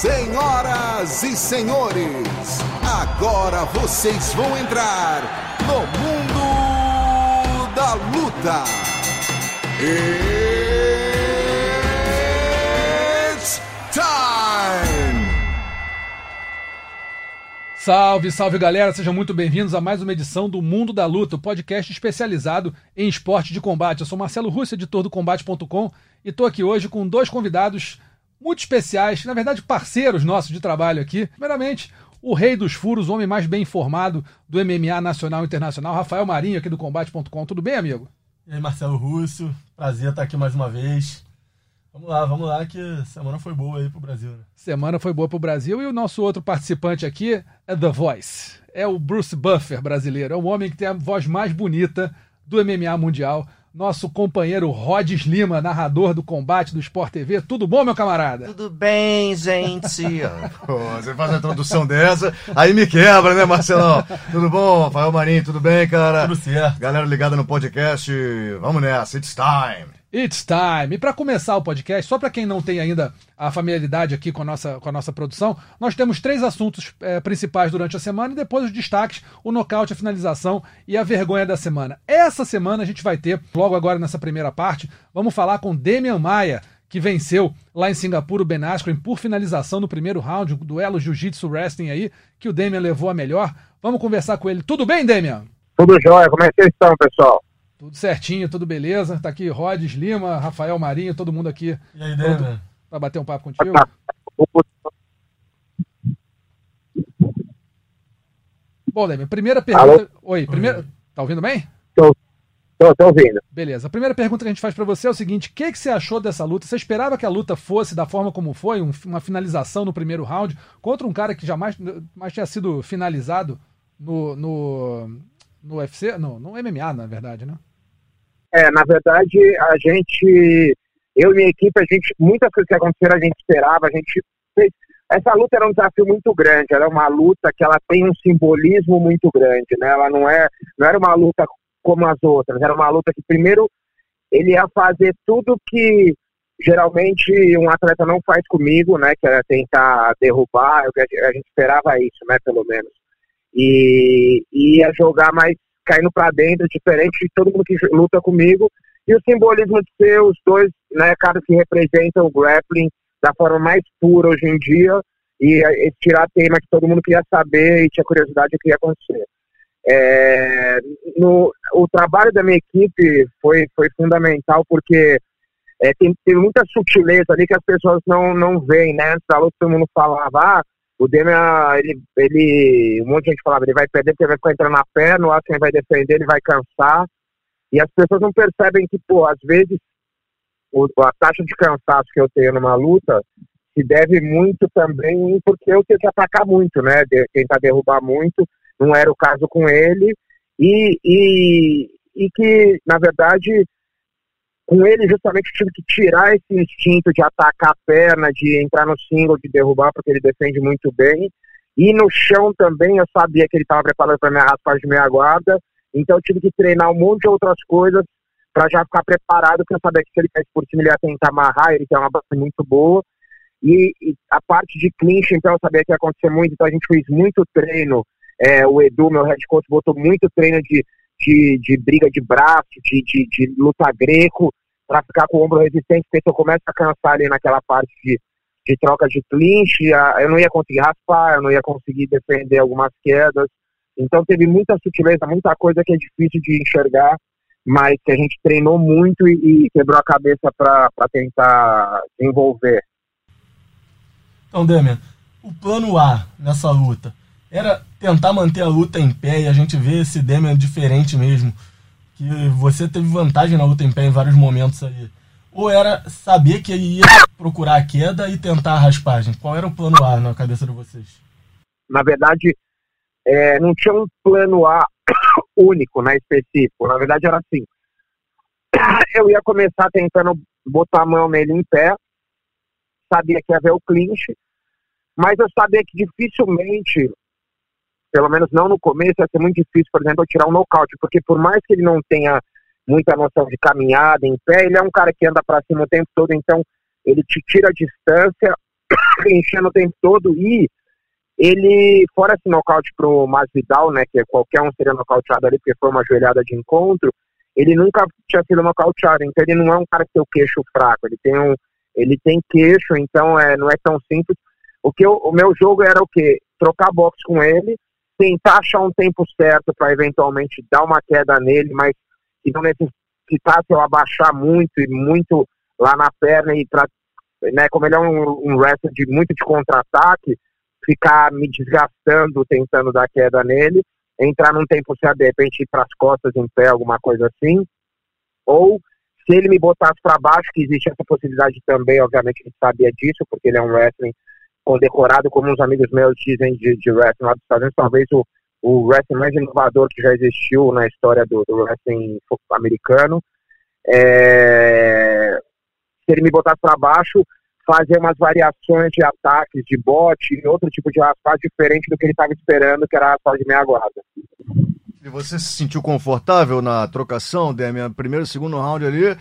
Senhoras e senhores, agora vocês vão entrar no mundo da luta. It's time! Salve, salve galera, sejam muito bem-vindos a mais uma edição do Mundo da Luta, o podcast especializado em esporte de combate. Eu sou Marcelo Russo, editor do Combate.com, e estou aqui hoje com dois convidados muito especiais, na verdade parceiros nossos de trabalho aqui. Primeiramente, o rei dos furos, o homem mais bem informado do MMA nacional e internacional, Rafael Marinho, aqui do Combate.com. Tudo bem, amigo? E aí, Marcelo Russo, prazer estar aqui mais uma vez. Vamos lá, vamos lá, que semana foi boa aí pro Brasil, né? Semana foi boa pro Brasil e o nosso outro participante aqui é The Voice. É o Bruce Buffer brasileiro, é o homem que tem a voz mais bonita do MMA mundial nosso companheiro Rods Lima, narrador do combate do Sport TV. Tudo bom, meu camarada? Tudo bem, gente. Pô, você faz uma introdução dessa, aí me quebra, né, Marcelão? Tudo bom, Rafael Marinho? Tudo bem, cara? Tudo certo. Galera ligada no podcast, vamos nessa, it's time. It's time! E para começar o podcast, só para quem não tem ainda a familiaridade aqui com a nossa, com a nossa produção, nós temos três assuntos é, principais durante a semana e depois os destaques, o nocaute, a finalização e a vergonha da semana. Essa semana a gente vai ter, logo agora nessa primeira parte, vamos falar com Demian Maia, que venceu lá em Singapura o Ben Askren por finalização no primeiro round, o duelo Jiu-Jitsu Wrestling aí, que o Demian levou a melhor. Vamos conversar com ele. Tudo bem, Demian? Tudo jóia, como é que vocês estão, pessoal? Tudo certinho, tudo beleza. Tá aqui Rodes Lima, Rafael Marinho, todo mundo aqui. E aí, Demian? Pra bater um papo contigo. Bom, Demian, primeira pergunta. Alô? Oi, primeira. Tá ouvindo bem? Tô, tô ouvindo. Beleza. A primeira pergunta que a gente faz pra você é o seguinte: o que, que você achou dessa luta? Você esperava que a luta fosse da forma como foi, um- uma finalização no primeiro round, contra um cara que jamais mais tinha sido finalizado no, no, no UFC? No, no MMA, na verdade, né? É, na verdade, a gente, eu e minha equipe, a gente, muitas coisas que aconteceram a gente esperava, a gente fez. Essa luta era um desafio muito grande, ela é uma luta que ela tem um simbolismo muito grande, né? Ela não é, não era uma luta como as outras, era uma luta que primeiro ele ia fazer tudo que geralmente um atleta não faz comigo, né? Que era tentar derrubar, a gente esperava isso, né? Pelo menos. E e ia jogar mais caindo para dentro, diferente de todo mundo que luta comigo. E o simbolismo de ser os dois, né, caras que representam o grappling da forma mais pura hoje em dia e eh, esse tirar tema que todo mundo queria saber e tinha curiosidade do que ia acontecer. É, no, o trabalho da minha equipe foi, foi fundamental porque é, tem, tem muita sutileza ali que as pessoas não, não veem, né? Antes da luta todo mundo falava, ah, o Demian, ele, ele, um monte de gente falava, ele vai perder porque vai ficar entrando na perna, o Asken vai defender, ele vai cansar. E as pessoas não percebem que, pô, às vezes o, a taxa de cansaço que eu tenho numa luta se deve muito também porque eu tenho que atacar muito, né? De, tentar derrubar muito. Não era o caso com ele. E, e, e que, na verdade, com ele justamente eu tive que tirar esse instinto de atacar a perna, de entrar no single, de derrubar, porque ele defende muito bem. E no chão também eu sabia que ele estava preparado para minha raspagem de meia guarda, então eu tive que treinar um monte de outras coisas para já ficar preparado, eu sabia que se ele caísse por cima ele ia tentar amarrar, ele tem uma base muito boa. E, e a parte de clinch, então eu sabia que ia acontecer muito, então a gente fez muito treino. É, o Edu, meu head coach, botou muito treino de, de, de briga de braço, de, de, de luta greco, para ficar com o ombro resistente, porque eu começo a cansar ali naquela parte de, de troca de clinch, eu não ia conseguir raspar, eu não ia conseguir defender algumas quedas. Então teve muita sutileza, muita coisa que é difícil de enxergar, mas que a gente treinou muito e, e quebrou a cabeça para tentar desenvolver. Então, Demian, o plano A nessa luta era tentar manter a luta em pé e a gente vê esse Demian diferente mesmo. Que você teve vantagem na luta em pé em vários momentos aí. Ou era saber que ia procurar a queda e tentar a raspagem? Qual era o plano A na cabeça de vocês? na verdade, é, não tinha um plano A único, né, específico. Na verdade, era assim. Eu ia começar tentando botar a mão nele em pé, sabia que ia haver o clinch, mas eu sabia que dificilmente, pelo menos não no começo, ia ser muito difícil, por exemplo, tirar um nocaute, porque por mais que ele não tenha muita noção de caminhada em pé, ele é um cara que anda para cima o tempo todo, então ele te tira a distância enchendo o tempo todo e ele, fora esse nocaute pro Masvidal, né, que qualquer um seria nocauteado ali, porque foi uma joelhada de encontro, ele nunca tinha sido nocauteado, então ele não é um cara que tem o queixo fraco, ele tem um, ele tem queixo, então é, não é tão simples. O que eu, o meu jogo era o quê? Trocar boxe com ele, tentar achar um tempo certo para eventualmente dar uma queda nele, mas que não necessitasse eu abaixar muito e muito lá na perna e para, né, como ele é um, um wrestler de muito de contra-ataque, ficar me desgastando tentando dar queda nele, entrar num tempo certo, de repente ir para as costas em pé, alguma coisa assim, ou se ele me botasse para baixo, que existe essa possibilidade também, obviamente gente sabia disso, porque ele é um wrestling condecorado, como uns amigos meus dizem de, de wrestling lá dos Estados Unidos, talvez o, o wrestling mais inovador que já existiu na história do, do wrestling americano. É... Se ele me botasse para baixo, fazer umas variações de ataques, de bote, outro tipo de raspagem diferente do que ele estava esperando, que era a raspagem de meia guarda. E você se sentiu confortável na trocação, Demian? Primeiro e segundo round ali,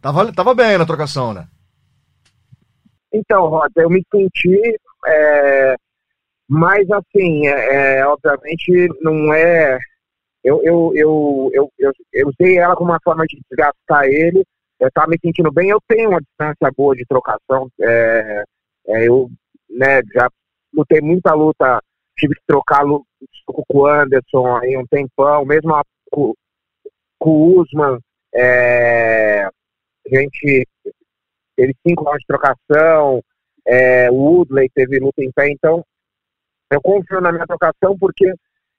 tava, tava bem na trocação, né? Então, Rota, eu me senti, é, mas assim, é, é, obviamente não é. Eu, eu, eu, eu, eu, eu usei ela como uma forma de desgastar ele, eu estava me sentindo bem. Eu tenho uma distância boa de trocação. É, é, eu né, já lutei muita luta, tive que trocar com o Anderson aí um tempão, mesmo com, com o Usman. É, a gente teve cinco anos de trocação, é, o Woodley teve luta em pé, então eu confio na minha trocação porque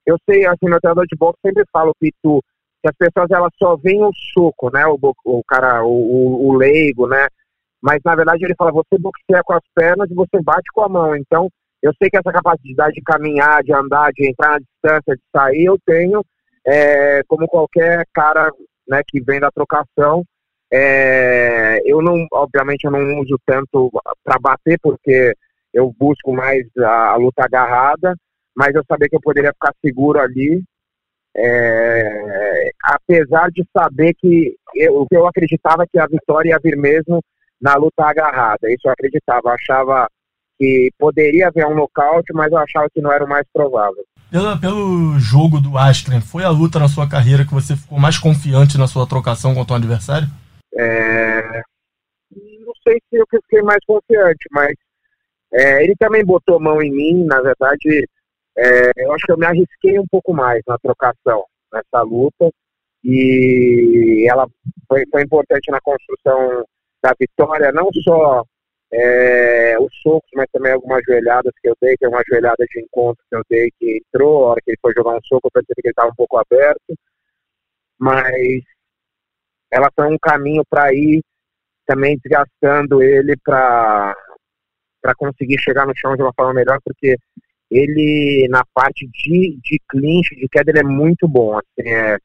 eu sei, assim, meu treinador de boxe sempre fala, Pitu, que as pessoas elas só veem o soco, né? O, o cara, o, o, leigo, né? Mas na verdade ele fala, você boxeia com as pernas e você bate com a mão. Então, eu sei que essa capacidade de caminhar, de andar, de entrar na distância, de sair, eu tenho, é, como qualquer cara né, que vem da trocação. É, eu não, obviamente, eu não uso tanto para bater, porque eu busco mais a, a luta agarrada, mas eu sabia que eu poderia ficar seguro ali é, apesar de saber que eu, eu acreditava que a vitória ia vir mesmo na luta agarrada. Isso eu acreditava, eu achava que poderia haver um nocaute, mas eu achava que não era o mais provável. Pelo, jogo do Astren, foi a luta na sua carreira que você ficou mais confiante na sua trocação contra o adversário? É, não sei se eu fiquei mais confiante, mas é, ele também botou mão em mim, na verdade, é, eu acho que eu me arrisquei um pouco mais na trocação, nessa luta, e ela foi, foi importante na construção da vitória, não só é, os socos, mas também algumas joelhadas que eu dei, que é uma joelhada de encontro que eu dei que entrou, a hora que ele foi jogar um soco, eu percebi que ele estava um pouco aberto, mas ela foi um caminho para ir também desgastando ele para conseguir chegar no chão de uma forma melhor, porque ele na parte de, de clinch, de queda, ele é muito bom. Assim, é,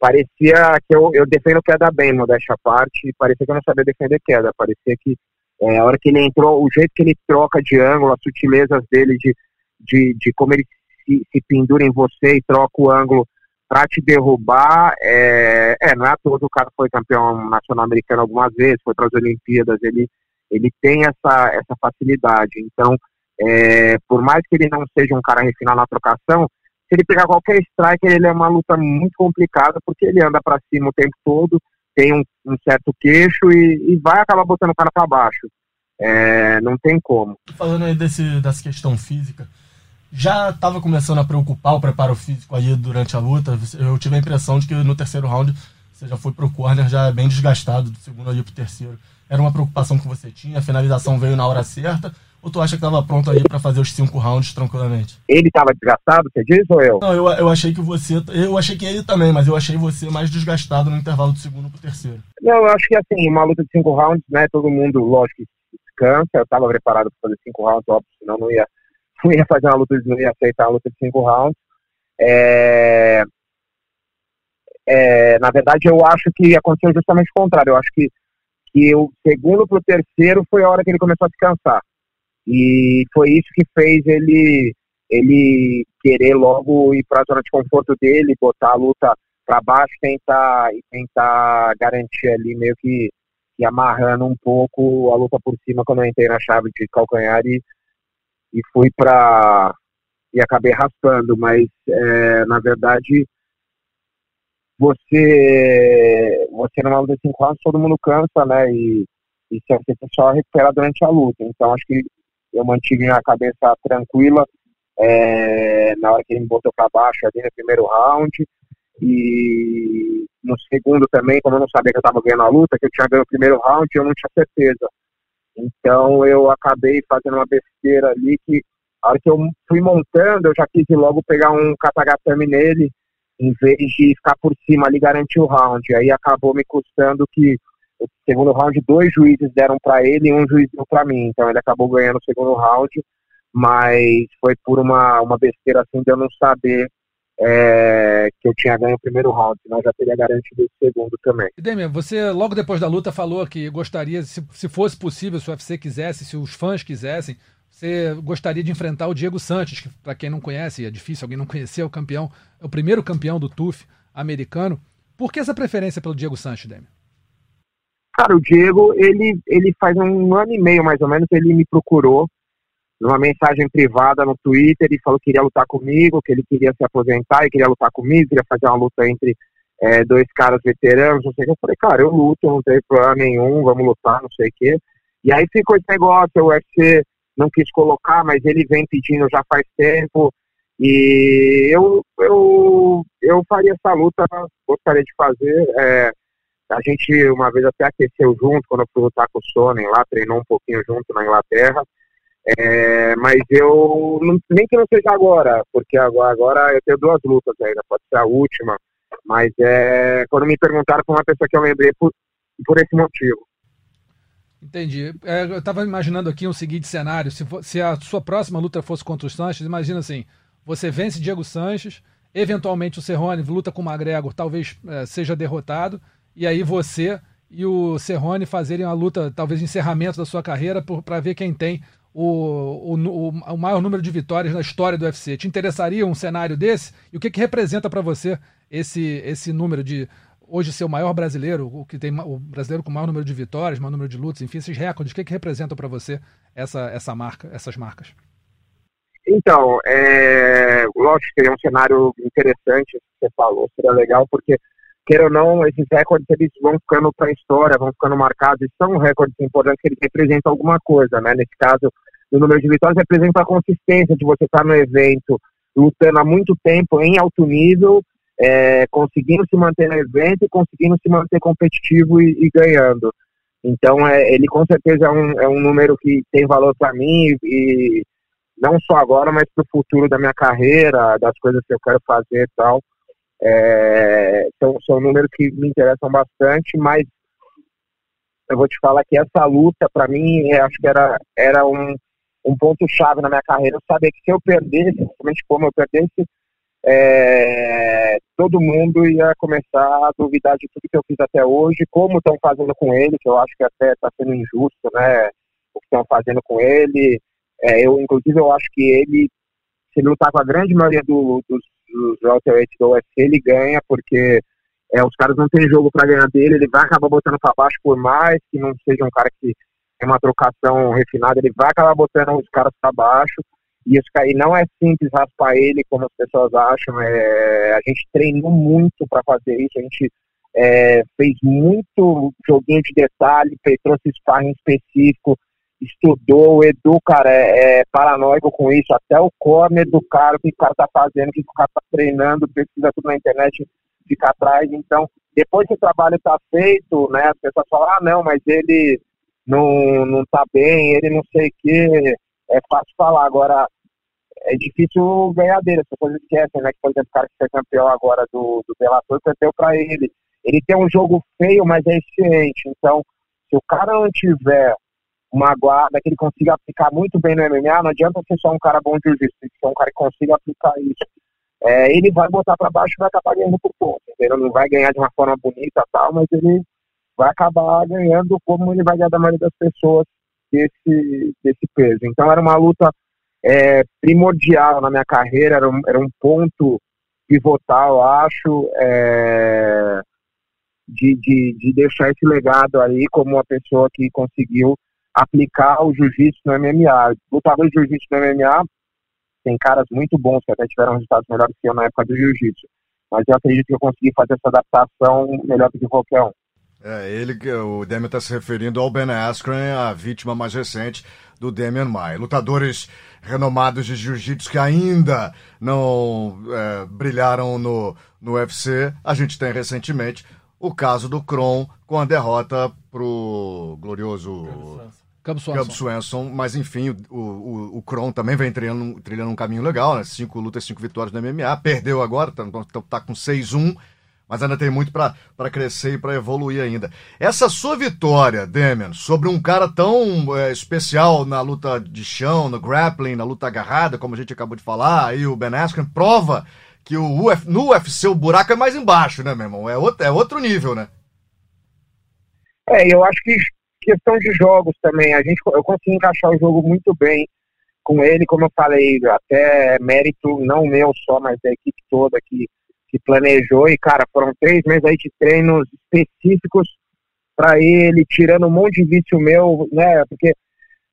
parecia que eu, eu defendo queda bem, modéstia parte, parecia que eu não sabia defender queda, parecia que é, a hora que ele entrou, o jeito que ele troca de ângulo, as sutilezas dele de, de, de como ele se, se pendura em você e troca o ângulo para te derrubar, é, é, não é à toa o cara foi campeão nacional americano algumas vezes, foi para as Olimpíadas, ele, ele tem essa, essa facilidade. Então, é, por mais que ele não seja um cara refinado na trocação, se ele pegar qualquer striker, ele é uma luta muito complicada, porque ele anda para cima o tempo todo, tem um, um certo queixo e, e, vai acabar botando o cara para baixo. É, não tem como. Falando aí desse, dessa questão física, já estava começando a preocupar o preparo físico aí durante a luta. Eu tive a impressão de que no terceiro round você já foi pro corner já bem desgastado, do segundo ali pro terceiro. Era uma preocupação que você tinha, a finalização veio na hora certa, ou tu acha que estava pronto aí para fazer os cinco rounds tranquilamente? Ele estava desgastado, você diz ou eu? Não, eu, eu achei que você. Eu achei que ele também, mas eu achei você mais desgastado no intervalo do segundo pro terceiro. Não, eu acho que assim, uma luta de cinco rounds, né? Todo mundo, lógico, descansa. Eu estava preparado para fazer cinco rounds, óbvio, senão não ia, ia fazer uma luta, não ia aceitar uma luta de cinco rounds. É... É, na verdade, eu acho que aconteceu justamente o contrário. Eu acho que, que o segundo pro terceiro foi a hora que ele começou a descansar. E foi isso que fez ele ele querer logo ir para a zona de conforto dele, botar a luta para baixo, tentar e tentar garantir ali meio que que amarrando um pouco a luta por cima quando eu entrei na chave de calcanhar e, e fui para e acabei raspando, mas é, na verdade você você numa luta de cinco rounds todo mundo cansa, né? E, e você só recupera durante a luta. Então acho que eu mantive a cabeça tranquila é, na hora que ele me botou para baixo ali no primeiro round. E no segundo também, como eu não sabia que eu estava ganhando a luta, que eu tinha ganho o primeiro round, eu não tinha certeza. Então eu acabei fazendo uma besteira ali que a hora que eu fui montando, eu já quis logo pegar um katagatame nele, em vez de ficar por cima ali garantir o round. Aí acabou me custando que o segundo round dois juízes deram para ele e um juiz deu para mim. Então ele acabou ganhando o segundo round, mas foi por uma, uma besteira assim de eu não saber é, que eu tinha ganho o primeiro round, senão já teria garantido o segundo também. Demian, você logo depois da luta falou que gostaria, se, se fosse possível, se o UFC quisesse, se os fãs quisessem, você gostaria de enfrentar o Diego Santos, que para quem não conhece, é difícil alguém não conhecer, é o campeão, é o primeiro campeão do TUF americano. Por que essa preferência pelo Diego Santos, Demian? Cara, o Diego, ele, ele faz um ano e meio mais ou menos, ele me procurou numa mensagem privada no Twitter e falou que queria lutar comigo, que ele queria se aposentar e queria lutar comigo, queria fazer uma luta entre é, dois caras veteranos, não sei o que. Eu falei, cara, eu luto, não tem problema nenhum, vamos lutar, não sei o que. E aí ficou esse negócio, o UFC não quis colocar, mas ele vem pedindo já faz tempo. E eu, eu, eu faria essa luta, gostaria de fazer. É, a gente uma vez até aqueceu junto quando eu fui lutar com o Sonnen lá, treinou um pouquinho junto na Inglaterra. É, mas eu nem que não seja agora, porque agora, agora eu tenho duas lutas ainda, pode ser a última. Mas é, quando me perguntaram, foi uma pessoa que eu lembrei por, por esse motivo. Entendi. É, eu estava imaginando aqui um seguinte cenário: se, for, se, a sua próxima luta fosse contra o Sanches, imagina assim: você vence Diego Sanches, eventualmente o Serrone luta com o McGregor, talvez é, seja derrotado, e aí você e o Serrone fazerem uma luta, talvez encerramento da sua carreira, para ver quem tem o, o, o, maior número de vitórias na história do UFC. Te interessaria um cenário desse? E o que, que representa para você esse, esse número de hoje ser o maior brasileiro, o que tem o brasileiro com o maior número de vitórias, maior número de lutas, enfim, esses recordes, o que, que representam para você essa, essa marca, essas marcas? Então, é, lógico que é um cenário interessante, que você falou, seria legal, porque, queira ou não, esses recordes eles vão ficando para a história, vão ficando marcados, e são recordes importantes que eles representam alguma coisa, né? Nesse caso, o número de vitórias representa a consistência de você estar no evento, lutando há muito tempo em alto nível é, conseguindo se manter no evento e conseguindo se manter competitivo e, e ganhando. Então, é, ele com certeza é um, é um número que tem valor para mim e não só agora, mas para o futuro da minha carreira, das coisas que eu quero fazer e tal. É, são, são números que me interessam bastante, mas eu vou te falar que essa luta, para mim, acho que era, era um, um ponto-chave na minha carreira. Eu sabia que se eu perdesse, principalmente como eu perdesse, é, todo mundo ia começar a duvidar de tudo que eu fiz até hoje, como estão fazendo com ele, que eu acho que até está sendo injusto, né? O que estão fazendo com ele. É, eu, inclusive, eu acho que ele, se ele lutar com a grande maioria do, dos, dos welterweights do UFC, ele ganha, porque é, os caras não têm jogo para ganhar dele, ele vai acabar botando para baixo, por mais que não seja um cara que tem uma trocação refinada, ele vai acabar botando os caras para baixo. E isso aí não é simples raspar ele, como as pessoas acham. É, a gente treinou muito para fazer isso, a gente é, fez muito joguinho de detalhe, trouxe sparring específico, estudou, o Edu, cara, é, é, paranoico com isso, até o corner do cara, o que o cara tá fazendo, o que o cara tá treinando, pesquisa tudo na internet, fica atrás. Então, depois que o trabalho tá feito, né, as pessoas falam, ah, não, mas ele não, não tá bem, ele não sei o quê é fácil falar. Agora, é difícil ganhar dele. As pessoas esquecem, né? Que, por exemplo, o cara que foi campeão agora do, do Bellator perdeu para ele. Ele tem um jogo feio, mas é eficiente. Então, se o cara não tiver uma guarda que ele consiga aplicar muito bem no MMA, não adianta ser só um cara bom de jiu-jitsu, tem que ser um cara que consiga aplicar isso. É, ele vai botar para baixo e vai acabar ganhando por ponto. Ele não vai ganhar de uma forma bonita tal, mas ele vai acabar ganhando como ele vai ganhar da maioria das pessoas desse, desse peso. Então era uma luta é, primordial na minha carreira, era um, era um ponto pivotal, acho. É, de, de, de deixar esse legado aí como uma pessoa que conseguiu aplicar o jiu-jitsu no MMA. Lutador de jiu-jitsu no MMA tem caras muito bons que até tiveram resultados melhores que eu na época do jiu-jitsu. Mas eu acredito que eu consegui fazer essa adaptação melhor do que qualquer um. É, ele que o Demian está se referindo ao Ben Askren, a vítima mais recente do Demian Maia. Lutadores renomados de jiu-jitsu que ainda não é, brilharam no, no UFC. A gente tem recentemente o caso do Kron com a derrota pro glorioso Cabo Swanson. Cub Swanson, mas enfim, o, o, o Kron também vem trilhando, trilhando um caminho legal, né? Cinco lutas, cinco vitórias no MMA, perdeu agora, tá, tá, tá com 6-1, mas ainda tem muito para crescer e para evoluir ainda. Essa sua vitória, Demian, sobre um cara tão é, especial na luta de chão, no grappling, na luta agarrada, como a gente acabou de falar, aí o Ben Askren, prova que o Uf, no UFC o buraco é mais embaixo, né, meu irmão? É outro, é outro nível, né? É, eu acho que questão de jogos também, a gente, eu consegui encaixar o jogo muito bem com ele, como eu falei, até mérito não meu só, mas da equipe toda que, que planejou. E, cara, foram três meses aí de treinos específicos para ele, tirando um monte de vício meu, né? Porque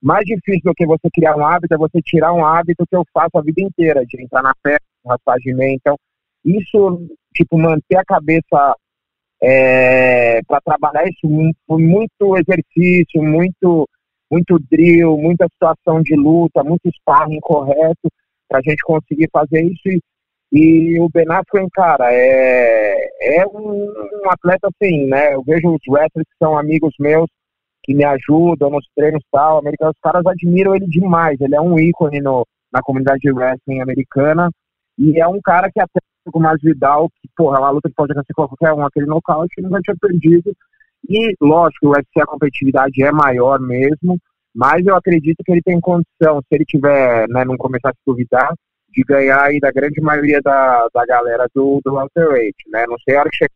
mais difícil do que você criar um hábito é você tirar um hábito que eu faço a vida inteira, de entrar na festa, raspagem de meia. Então, isso, tipo, manter a cabeça é, para trabalhar isso foi muito exercício, muito, muito drill, muita situação de luta, muito sparring correto para a gente conseguir fazer isso. E, e o Ben Askren, cara, é, é um, um, atleta assim, né? Eu vejo os wrestlers que são amigos meus, que me ajudam nos treinos e tal, americanos, os caras admiram ele demais. Ele é um ícone no, na comunidade de wrestling americana e é um cara que até com o Vidal, que, porra, é uma luta que pode acontecer com qualquer um, aquele nocaute, ele nunca tinha perdido. E, lógico, o UFC a competitividade é maior mesmo, mas eu acredito que ele tem condição, se ele tiver, né, não começar a se duvidar, de ganhar aí da grande maioria da, da galera do, do welterweight, né? Não sei a hora que chega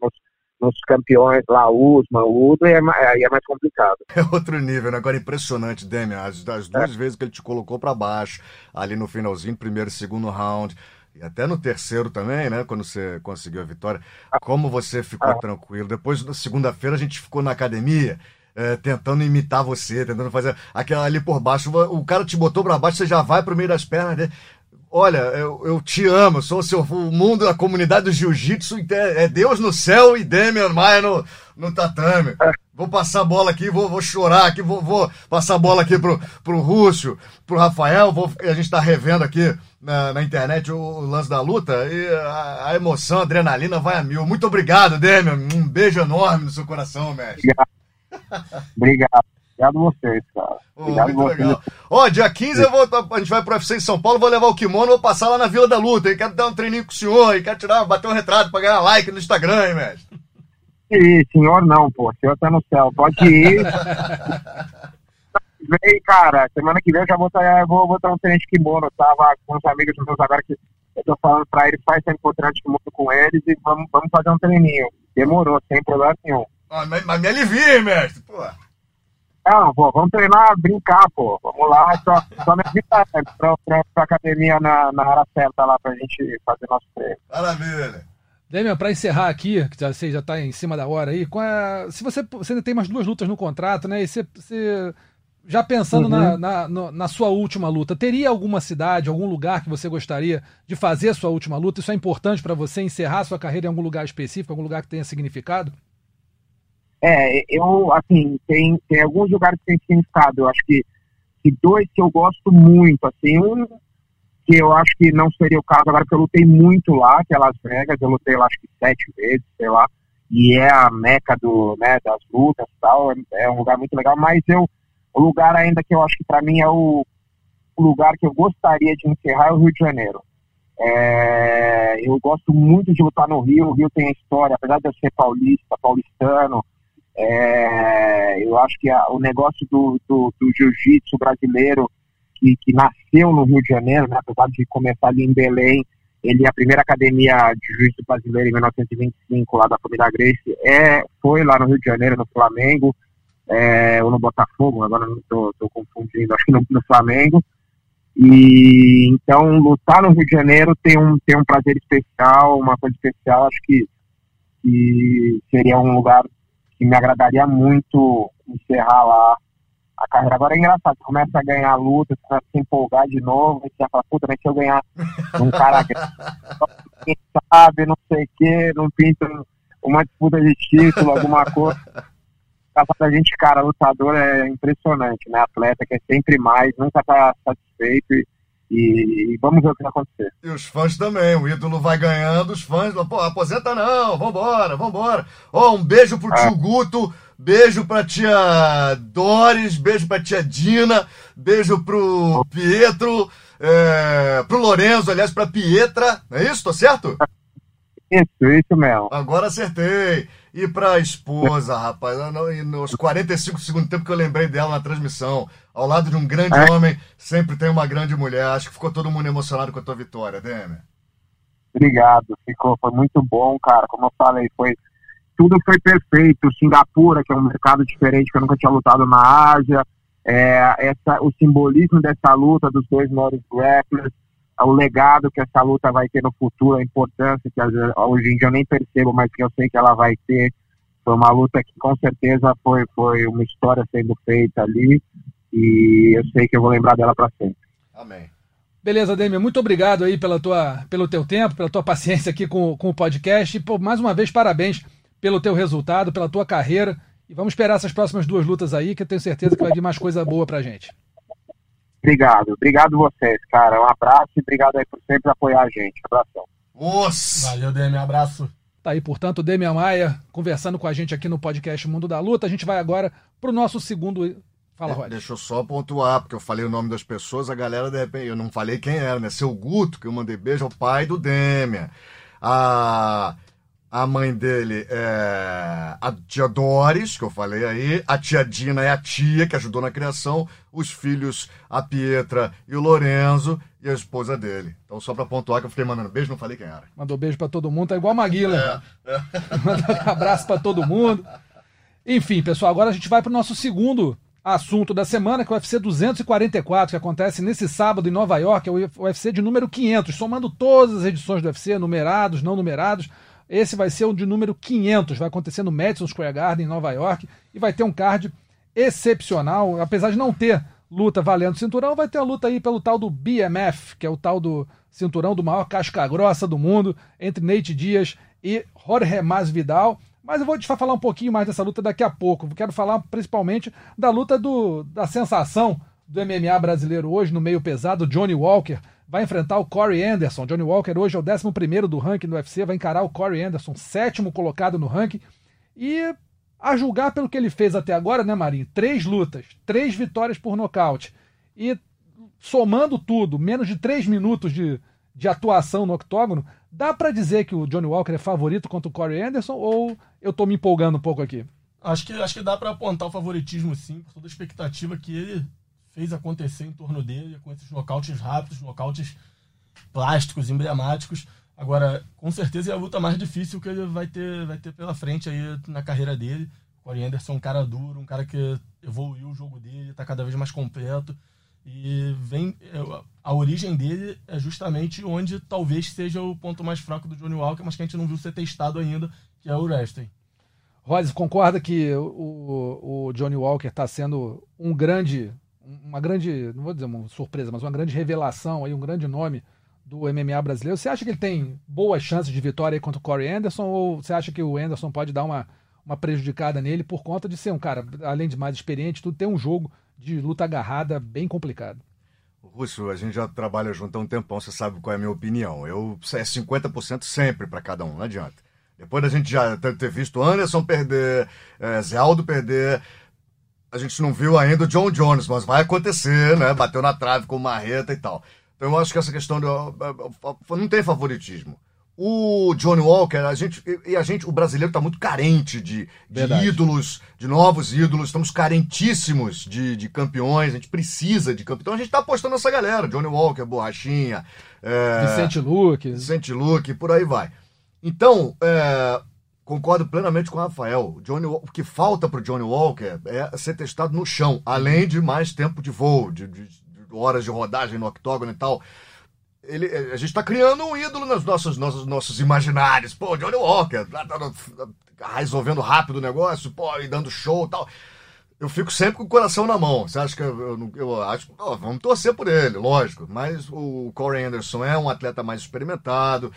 nos, nos campeões lá, Usman, Udo, aí é, aí é mais complicado. É outro nível, né? Agora impressionante, Demian, as, as duas é. vezes que ele te colocou para baixo, ali no finalzinho, primeiro e segundo round, e até no terceiro também, né? Quando você conseguiu a vitória. Como você ficou ah. tranquilo? Depois, na segunda-feira, a gente ficou na academia. É, tentando imitar você, tentando fazer aquela ali por baixo. O cara te botou para baixo, você já vai pro meio das pernas dele. Olha, eu, eu te amo, sou o seu o mundo, a comunidade do jiu-jitsu, é Deus no céu e Demian Maia no, no tatame. Vou passar a bola aqui, vou, vou chorar aqui, vou, vou passar a bola aqui pro, pro Rússio, pro Rafael, vou, a gente tá revendo aqui na, na internet o, o, lance da luta e a, a, emoção, a adrenalina vai a mil. Muito obrigado, Demian, um beijo enorme no seu coração, mestre. Obrigado. obrigado. Obrigado vocês, cara. Obrigado oh, vocês. Legal. Ó, dia 15 eu vou, a gente vai pro UFC em São Paulo, vou levar o kimono, vou passar lá na Vila da Luta, hein? Quero dar um treininho com o senhor, e quero tirar, bater um retrato pra ganhar like no Instagram, hein, mestre? Ih, senhor não, pô, o senhor tá no céu, pode ir. vem, cara, semana que vem eu já vou, eu vou, vou ter um treino de kimono, eu tava com os amigos meus agora que eu tô falando pra eles, faz tempo que eu treino de kimono com eles e vamos, vamos fazer um treininho. Demorou, sem problema nenhum. Ah, mas, mas me alivia, mestre, pô. Não, pô, vamos treinar, brincar, pô. Vamos lá, só, só me avisa né, pra, pra, pra academia na, na hora certa lá pra gente fazer nosso treino. Maravilha. Demian, para encerrar aqui, que já, você já está em cima da hora aí, a, se você, você ainda tem mais duas lutas no contrato, né? E você, você já pensando uhum. na, na, na, na, sua última luta, teria alguma cidade, algum lugar que você gostaria de fazer a sua última luta? Isso é importante para você encerrar sua carreira em algum lugar específico, algum lugar que tenha significado? É, eu, assim, tem, tem alguns lugares que tem significado. Eu acho que, que dois que eu gosto muito, assim, um que eu acho que não seria o caso agora, porque eu lutei muito lá, que é Las Vegas, eu lutei lá acho que sete vezes, sei lá, e é a meca do, né, das lutas e tal, é, é um lugar muito legal, mas eu, o lugar ainda que eu acho que para mim é o, lugar que eu gostaria de encerrar é o Rio de Janeiro. É, eu gosto muito de lutar no Rio, o Rio tem história, apesar de eu ser paulista, paulistano, é, eu acho que a, o negócio do, do, do jiu-jitsu brasileiro, que, que, nasceu no Rio de Janeiro, né, apesar de começar ali em Belém, ele a primeira academia de jiu-jitsu brasileiro em 1925, lá da família Grace, é, foi lá no Rio de Janeiro, no Flamengo, é, ou no Botafogo, agora não estou confundindo, acho que no, no, Flamengo. E então lutar no Rio de Janeiro tem um, tem um prazer especial, uma coisa especial, acho que e seria um lugar que me agradaria muito encerrar lá a carreira. Agora é engraçado, começa a ganhar luta, você começa a se empolgar de novo, você fala, puta, mas se eu ganhar um cara quem sabe, não sei o quê, não pinta uma disputa de título, alguma coisa. A gente, cara, lutador é impressionante, né? Atleta que é sempre mais, nunca tá satisfeito e, e, e vamos ver o que vai acontecer. E os fãs também, o ídolo vai ganhando, os fãs, pô, aposenta não, vambora, vambora. Ó, um beijo pro tio Guto, beijo pra tia Doris, beijo pra tia Dina, beijo pro Pietro, é, pro Lorenzo, aliás, pra Pietra, não é isso? Tô certo? Isso, isso mesmo. Agora acertei. E pra esposa, rapaz, e nos 45 segundos tempo que eu lembrei dela na transmissão, ao lado de um grande é. homem, sempre tem uma grande mulher. Acho que ficou todo mundo emocionado com a tua vitória, Demer. Obrigado, ficou, foi muito bom, cara. Como eu falei, foi tudo foi perfeito. Singapura, que é um mercado diferente, que eu nunca tinha lutado na Ásia, é, essa, o simbolismo dessa luta dos dois maiores grapplers, o legado que essa luta vai ter no futuro, a importância que hoje em dia eu nem percebo, mas que eu sei que ela vai ter. Foi uma luta que com certeza foi, foi uma história sendo feita ali e eu sei que eu vou lembrar dela para sempre. Amém. Beleza, Demian, muito obrigado aí pela tua, pelo teu tempo, pela tua paciência aqui com, com o podcast. E, pô, mais uma vez, parabéns pelo teu resultado, pela tua carreira. E vamos esperar essas próximas duas lutas aí, que eu tenho certeza que vai vir mais coisa boa pra gente. Obrigado, obrigado vocês, cara. Um abraço e obrigado aí por sempre apoiar a gente. Abração. Nossa! Valeu, Demian, abraço. Tá aí, portanto, Demian Maia conversando com a gente aqui no podcast Mundo da Luta. A gente vai agora pro nosso segundo. Fala, Rod. Deixa eu só pontuar, porque eu falei o nome das pessoas, a galera, de repente, eu não falei quem era, né? Seu Guto, que eu mandei beijo, é o pai do Demian. A. A mãe dele é a tia Doris, que eu falei aí. A tia Dina é a tia que ajudou na criação. Os filhos, a Pietra e o Lorenzo. E a esposa dele. Então, só pra pontuar que eu fiquei mandando beijo, não falei quem era. Mandou beijo para todo mundo, tá igual a Maguila. É, é. Mandou um abraço para todo mundo. Enfim, pessoal, agora a gente vai pro nosso segundo assunto da semana, que é o UFC 244, que acontece nesse sábado em Nova York. É o UFC de número 500, somando todas as edições do UFC, numerados, não numerados. Esse vai ser o de número 500, vai acontecer no Madison Square Garden, em Nova York, e vai ter um card excepcional, apesar de não ter luta valendo cinturão, vai ter a luta aí pelo tal do BMF, que é o tal do cinturão do maior casca grossa do mundo, entre Nate Dias e Jorge Masvidal. Mas eu vou te falar um pouquinho mais dessa luta daqui a pouco. Quero falar principalmente da luta do, da sensação do MMA brasileiro hoje no meio pesado, Johnny Walker, vai enfrentar o Corey Anderson. Johnny Walker hoje é o 11 do ranking do UFC, vai encarar o Corey Anderson, sétimo colocado no ranking. E a julgar pelo que ele fez até agora, né, Marinho? Três lutas, três vitórias por nocaute. E somando tudo, menos de três minutos de, de atuação no octógono, dá para dizer que o Johnny Walker é favorito contra o Corey Anderson ou eu tô me empolgando um pouco aqui? Acho que, acho que dá para apontar o favoritismo sim, por toda a expectativa que ele fez acontecer em torno dele, com esses nocautes rápidos, nocautes plásticos, emblemáticos. Agora, com certeza é a luta mais difícil que ele vai ter, vai ter pela frente aí na carreira dele. O Corey Anderson é um cara duro, um cara que evoluiu o jogo dele, está cada vez mais completo. E vem é, a origem dele é justamente onde talvez seja o ponto mais fraco do Johnny Walker, mas que a gente não viu ser testado ainda, que é o wrestling. Rose, concorda que o, o Johnny Walker está sendo um grande uma grande, não vou dizer uma surpresa, mas uma grande revelação, aí, um grande nome do MMA brasileiro. Você acha que ele tem boas chances de vitória contra o Corey Anderson ou você acha que o Anderson pode dar uma, uma prejudicada nele por conta de ser um cara, além de mais experiente, tudo tem um jogo de luta agarrada bem complicado? Russo, a gente já trabalha junto há um tempão, você sabe qual é a minha opinião. Eu é 50% sempre para cada um, não adianta. Depois da gente já ter visto Anderson perder, é, Zé Aldo perder, a gente não viu ainda o John Jones, mas vai acontecer, né? Bateu na trave com marreta e tal. Então eu acho que essa questão do, não tem favoritismo. O Johnny Walker, a gente e a gente, o brasileiro está muito carente de, de ídolos, de novos ídolos, estamos carentíssimos de, de campeões, a gente precisa de campeões. Então a gente está apostando nessa galera, Johnny Walker, Borrachinha, é, Vicente Luque, Vicente Luque, por aí vai. Então, é, Concordo plenamente com o Rafael. O, Johnny, o que falta para o Johnny Walker é ser testado no chão, além de mais tempo de voo, de, de, de horas de rodagem no octógono e tal. ele, a gente tá criando um ídolo nos nossos, nossos, nossos imaginários. Pô, Johnny Walker, tá, tá, tá resolvendo rápido o negócio, pô, e dando show e tal. Eu fico sempre com o coração na mão. Você acha que eu, eu, eu acho. ó, vamos torcer por ele, lógico. Mas o Corey Anderson é um atleta mais experimentado.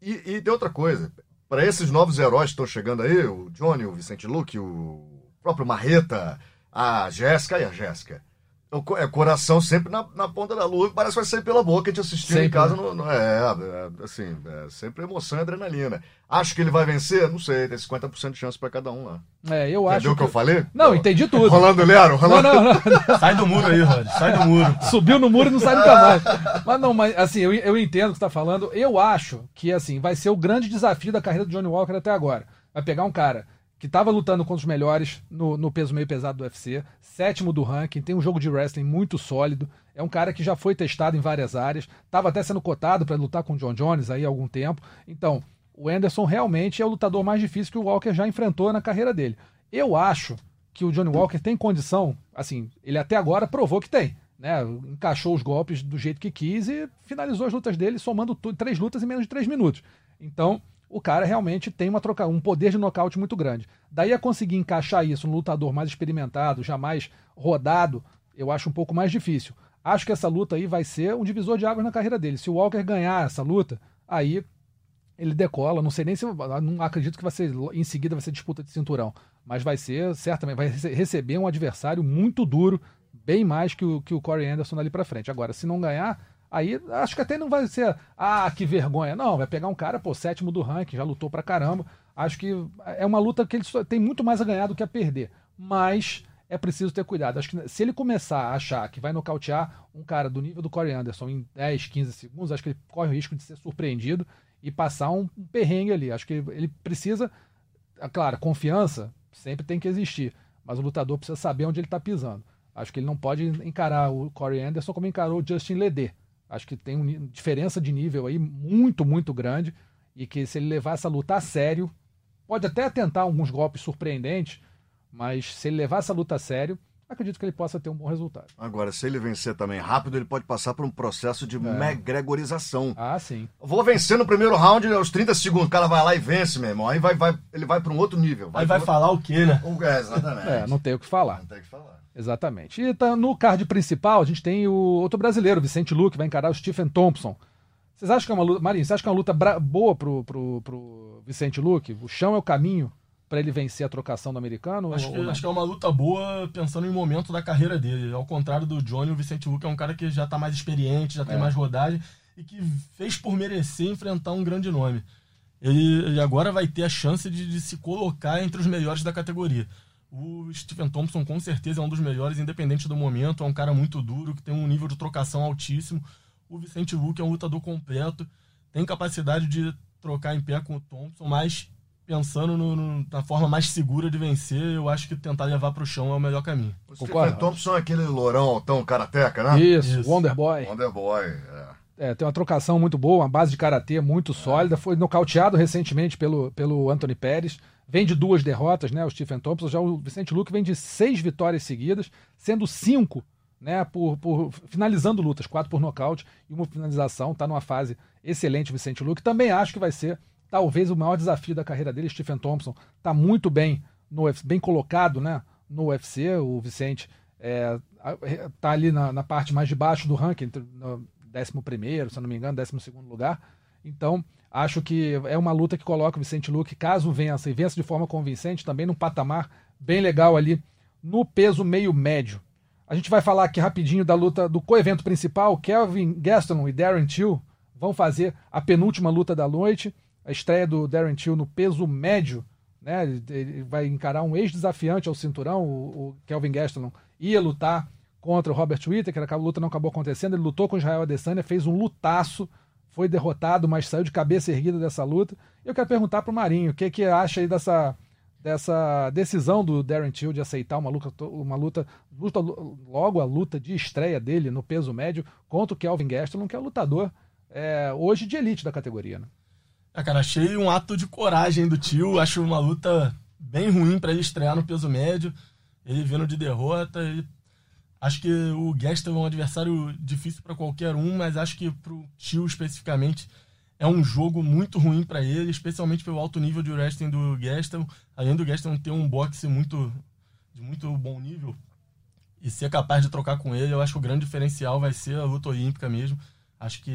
E, e tem outra coisa. Para esses novos heróis que estão chegando aí, o Johnny, o Vicente Luque, o próprio Marreta, a Jéssica e a Jéssica. O co- é coração sempre na, na ponta da lua, parece que vai sair pela boca, a gente assistindo em Sempre, casa. né? No, no- é, é, assim, é sempre emoção e adrenalina. Acho que ele vai vencer? Não sei, tem 50% de chance para cada um lá. É, eu acho. Entendeu o que eu falei? Não, entendi tudo. Rolando Lero, Não, rolando. não, não. Sai do muro aí, Rod. Sai do muro. Subiu no muro e não sai nunca mais. Mas não, mas assim, eu, eu entendo o que você tá falando. Eu acho que assim, vai ser o grande desafio da carreira do Johnny Walker até agora. Vai pegar um cara que estava lutando contra os melhores no, no peso meio pesado do UFC, sétimo do ranking, tem um jogo de wrestling muito sólido. É um cara que já foi testado em várias áreas, estava até sendo cotado para lutar com o John Jones aí há algum tempo. Então, o Anderson realmente é o lutador mais difícil que o Walker já enfrentou na carreira dele. Eu acho que o Johnny Walker tem condição, assim, ele até agora provou que tem, né? Encaixou os golpes do jeito que quis e finalizou as lutas dele, somando três lutas em menos de três minutos. Então, o cara realmente tem uma troca, um poder de nocaute muito grande. Daí a conseguir encaixar isso no lutador mais experimentado, já mais rodado, eu acho um pouco mais difícil. Acho que essa luta aí vai ser um divisor de águas na carreira dele. Se o Walker ganhar essa luta, aí ele decola. Não sei nem se. Não acredito que vai ser. Em seguida vai ser disputa de cinturão. Mas vai ser, certamente, vai rece- receber um adversário muito duro, bem mais que o, que o Corey Anderson dali pra frente. Agora, se não ganhar, aí acho que até não vai ser. Ah, que vergonha. Não, vai pegar um cara, pô, sétimo do ranking, já lutou pra caramba. Acho que é uma luta que ele tem muito mais a ganhar do que a perder. Mas é preciso ter cuidado. Acho que se ele começar a achar que vai nocautear um cara do nível do Corey Anderson em 10, 15 segundos, acho que ele corre o risco de ser surpreendido e passar um, um perrengue ali. Acho que ele precisa, é claro, confiança sempre tem que existir, mas o lutador precisa saber onde ele está pisando. Acho que ele não pode encarar o Corey Anderson como encarou o Justin Leder. Acho que tem uma diferença de nível aí muito, muito grande e que se ele levar essa luta a sério, pode até tentar alguns golpes surpreendentes, mas se ele levar essa luta a sério, acredito que ele possa ter um bom resultado. Agora, se ele vencer também rápido, ele pode passar por um processo de McGregorização. Ah, sim. Vou vencer no primeiro round aos 30 segundos. O cara vai lá e vence, meu irmão. Aí vai, vai, ele vai para um outro nível. Aí vai pro falar o quê, né? outro- É, exatamente. É, não tem o que falar. Não tem o que falar. Exatamente. E tá no card principal, a gente tem o outro brasileiro, Vicente Luque, vai encarar o Stephen Thompson. Vocês acham que é uma luta. Marinho, você acha que é uma luta boa pro, pro, pro Vicente Luque? O chão é o caminho para ele vencer a trocação do americano? Acho que, acho que é uma luta boa pensando em momento da carreira dele. Ao contrário do Johnny, o Vicente Luque é um cara que já tá mais experiente, já tem É. mais rodagem e que fez por merecer enfrentar um grande nome. Ele, ele agora vai ter a chance de, de se colocar entre os melhores da categoria. O Stephen Thompson com certeza é um dos melhores, independente do momento. É um cara muito duro, que tem um nível de trocação altíssimo. O Vicente Luque é um lutador completo, tem capacidade de trocar em pé com o Thompson, mas pensando no- no- na forma mais segura de vencer, eu acho que tentar levar pro chão é o melhor caminho. O Concordo. Stephen Thompson é aquele lourão altão karateca, né? Isso, Isso. Wonder Boy. Wonder Boy. É. É, tem uma trocação muito boa, uma base de karatê muito sólida. Foi nocauteado recentemente pelo, pelo Anthony Pérez. Vem de duas derrotas, né? O Stephen Thompson. Já o Vicente Luque vem de seis vitórias seguidas, sendo cinco, né? Por, por finalizando lutas, quatro por nocaute e uma finalização. Tá numa fase excelente, Vicente Luque. Também acho que vai ser talvez o maior desafio da carreira dele. Stephen Thompson tá muito bem no bem colocado, né? No UFC, o Vicente é, a- tá ali na, na parte mais de baixo do ranking, no 11, se eu não me engano, 12 lugar. Então, acho que é uma luta que coloca o Vicente Luque, caso vença, e vença de forma convincente, também num patamar bem legal ali no peso meio médio. A gente vai falar aqui rapidinho da luta do coevento principal. Kelvin Gaston e Darren Till vão fazer a penúltima luta da noite. A estreia do Darren Till no peso médio. Né? Ele, vai encarar um ex-desafiante ao cinturão. O, o Kelvin Gaston ia lutar contra o Robert Whittaker. A luta não acabou acontecendo. Ele lutou com Israel Adesanya, fez um lutaço. Foi derrotado, mas saiu de cabeça erguida dessa luta. Eu quero perguntar para o Marinho o que, que acha aí dessa, dessa decisão do Darren Till de aceitar uma luta, uma luta, luta logo a luta de estreia dele no peso médio contra o Kelvin Gastelum, que é um lutador é, hoje de elite da categoria. Né? É, cara, achei um ato de coragem do tio. Acho uma luta bem ruim para ele estrear no peso médio. Ele vindo de derrota, ele Acho que o Gaston é um adversário difícil para qualquer um, mas acho que pro Tio especificamente é um jogo muito ruim para ele, especialmente pelo alto nível de wrestling do Gaston. Além do Gaston ter um boxe muito de muito bom nível e ser capaz de trocar com ele, eu acho que o grande diferencial vai ser a luta olímpica mesmo. Acho que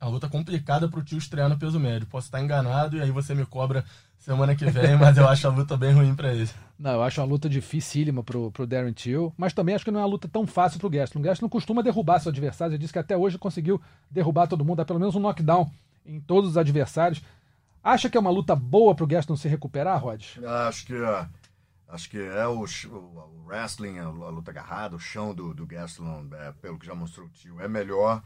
é uma luta complicada pro tio estrear no peso médio. Posso estar enganado e aí você me cobra semana que vem, mas eu acho a luta bem ruim para ele. Não, eu acho uma luta dificílima pro, pro Darren Till, mas também acho que não é uma luta tão fácil pro Gaston. O não costuma derrubar seu adversário, ele disse que até hoje conseguiu derrubar todo mundo, dar pelo menos um knockdown em todos os adversários. Acha que é uma luta boa pro Gaston se recuperar, Rod? Acho que uh, acho que é o, o, wrestling, a, a, luta agarrada, o chão do, do Gastelum, é, pelo que já mostrou o tio, é melhor.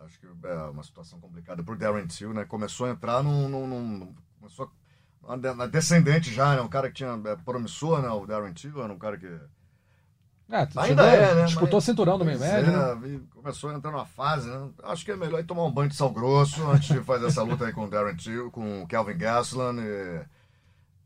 Acho que é uma situação complicada pro Darren Till, né? Começou a entrar num, num, num começou na descendente já, né? Um cara que tinha é, promissor, né? O Darren Till era um cara que é, Ainda é, né? disputou Mas- cinturão no meio médio, é, né? Começou a entrar numa fase, né? Acho que é melhor ir tomar um banho de sal grosso antes de fazer essa luta aí com o Darren Till, com o Kelvin Gastelum e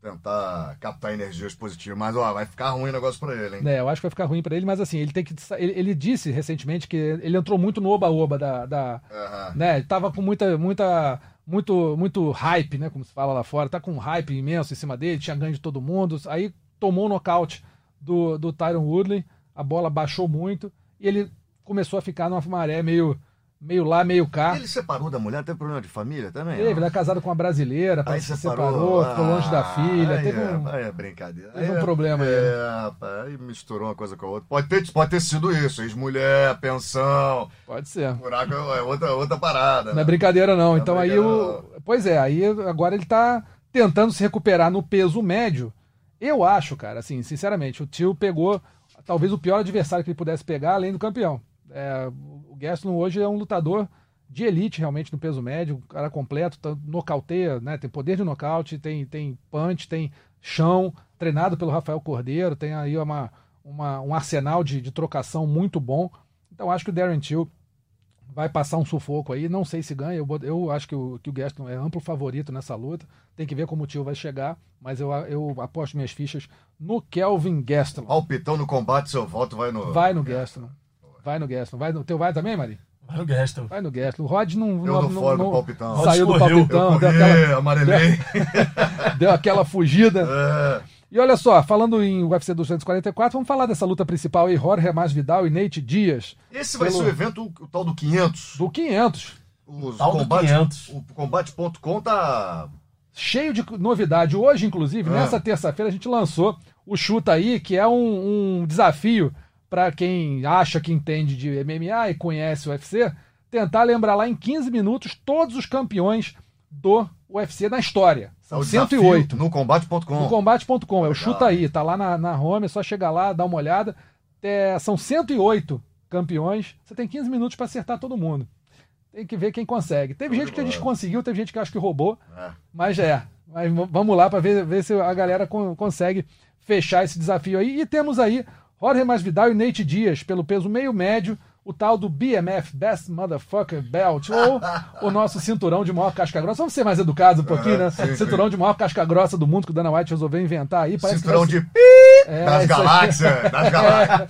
tentar captar energias positivas. Mas, ó, vai ficar ruim o negócio pra ele, hein? É, eu acho que vai ficar ruim pra ele, mas assim, ele tem que. Ele, ele disse recentemente que ele entrou muito no oba-oba da. da Aham. né? Ele tava com muita, muita. Muito, muito hype, né? Como se fala lá fora. Tá com um hype imenso em cima dele, tinha ganho de todo mundo. Aí tomou o nocaute do, do Tyron Woodley, a bola baixou muito e ele começou a ficar numa maré meio, meio lá, meio cá. Ele separou da mulher, teve problema de família também? Teve, ele é casado com uma brasileira, Aí se separou, separou, ficou longe da Ah, filha. aí Teve é, um. aí é brincadeira. teve Aí um é- problema aí. É, rapaz, aí misturou uma coisa com a outra. Pode ter, pode ter sido isso, ex-mulher, pensão, Pode ser. buraco é outra, outra parada. Não é né? brincadeira, não. Não é então aí o. Pois é, aí agora ele tá tentando se recuperar no peso médio. Eu acho, cara, assim, sinceramente, o tio pegou talvez o pior adversário que ele pudesse pegar, além do campeão. É, Gaston hoje é um lutador de elite realmente no peso médio, um cara completo, tá- nocauteia, né? Tem poder de nocaute, tem, tem punch, tem chão, treinado pelo Rafael Cordeiro, tem aí uma, uma- um arsenal de, de trocação muito bom. Então acho que o Darren Till vai passar um sufoco aí. Não sei se ganha. Eu, eu acho que o, que o Gaston é amplo favorito nessa luta. Tem que ver como o tio vai chegar. Mas eu, eu aposto minhas fichas no Kelvin Gaston. Palpitão no combate, seu voto vai no. Vai no Gaston. Vai no Gaston. Vai no, teu vai também, Mari? Vai no Gaston. Vai no Gaston. O Rod não, Eu não, não- fora do não- palpitão. saiu do palpitão, Eu deu corri, aquela, amarelei. deu aquela fugida. É. E olha só, falando em UFC 244, vamos falar dessa luta principal aí, Jorge Masvidal e Nate Dias, Esse vai Pelo- ser o evento, o, tal do 500. do 500. Os Tal do combate, 500. O combate.com tá. cheio de novidade. Hoje, inclusive, Ah. nessa terça-feira, a gente lançou o Chuta Aí, que é um, um desafio para quem acha que entende de MMA e conhece o UFC, tentar lembrar lá em 15 minutos todos os campeões do UFC na história. é São o desafio 108. No combate.com. No combate.com, é o Legal. Chuta Aí, tá lá na, na home, é só chegar lá, dar uma olhada. É, são 108 campeões, você tem 15 minutos para acertar todo mundo. Tem que ver quem consegue. Teve Show gente que a gente conseguiu, teve gente que acha que roubou. É. Mas é. Mas vamos lá para ver, ver se a galera con- consegue fechar esse desafio aí. E temos aí Jorge Masvidal e Nate Dias pelo peso meio médio, o tal do BMF, Best Motherfucker Belt, ou o nosso cinturão de maior casca grossa. Vamos ser mais educados um pouquinho, né? sim, sim. cinturão de maior casca grossa do mundo que o Dana White resolveu inventar aí. Parece que Cinturão de pi É, das galáxias. Das galáxias.